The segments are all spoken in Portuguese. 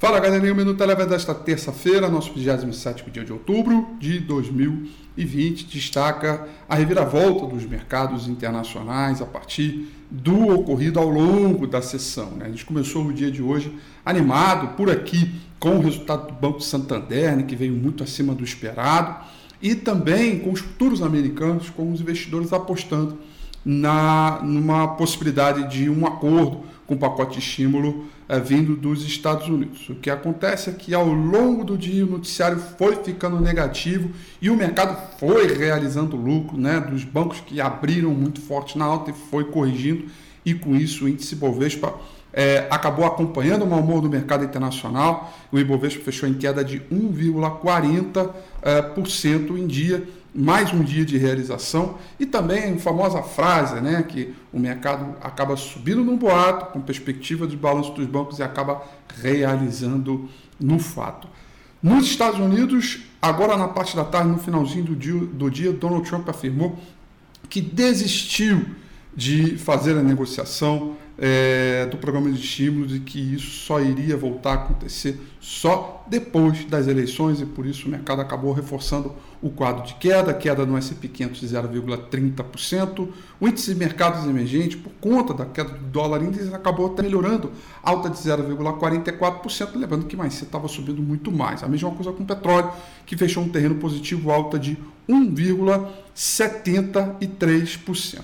Fala galerinha, o Minuto Eleva desta terça-feira, nosso 27 dia de outubro de 2020, destaca a reviravolta dos mercados internacionais a partir do ocorrido ao longo da sessão. Né? A gente começou o dia de hoje animado por aqui com o resultado do Banco Santander, né, que veio muito acima do esperado, e também com os futuros americanos, com os investidores apostando na numa possibilidade de um acordo com pacote de estímulo é, vindo dos Estados Unidos. O que acontece é que ao longo do dia o noticiário foi ficando negativo e o mercado foi realizando lucro, né, dos bancos que abriram muito forte na alta e foi corrigindo e com isso o índice Bovespa é, acabou acompanhando o mau humor do mercado internacional. O Ibovespa fechou em queda de 1,40% é, em dia mais um dia de realização e também a famosa frase, né, que o mercado acaba subindo num boato com perspectiva de balanço dos bancos e acaba realizando no fato. Nos Estados Unidos, agora na parte da tarde, no finalzinho do dia, do dia Donald Trump afirmou que desistiu de fazer a negociação é, do programa de estímulos e que isso só iria voltar a acontecer só depois das eleições e por isso o mercado acabou reforçando o quadro de queda, queda no S&P 500 de 0,30%, o índice de mercados emergentes, por conta da queda do dólar índice, acabou melhorando, alta de 0,44%, lembrando que mais cedo estava subindo muito mais. A mesma coisa com o petróleo, que fechou um terreno positivo, alta de 1,73%.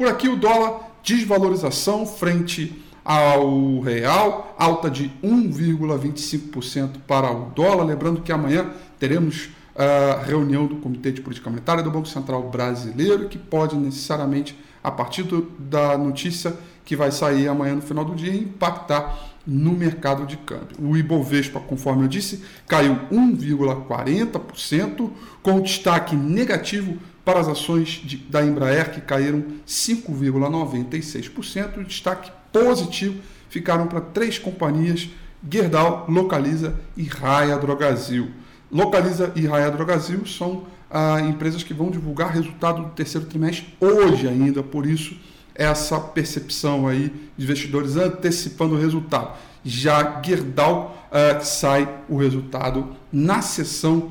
Por aqui o dólar desvalorização frente ao real, alta de 1,25% para o dólar. Lembrando que amanhã teremos a reunião do Comitê de Política Monetária do Banco Central Brasileiro, que pode necessariamente, a partir do, da notícia que vai sair amanhã no final do dia, impactar no mercado de câmbio. O Ibovespa, conforme eu disse, caiu 1,40%, com destaque negativo para as ações de, da Embraer, que caíram 5,96%. O destaque positivo ficaram para três companhias: Gerdau, Localiza e Raia Drogazil. Localiza e Raia Drogazil são ah, empresas que vão divulgar resultado do terceiro trimestre hoje ainda, por isso essa percepção aí de investidores antecipando o resultado. Já Gerdau ah, sai o resultado na sessão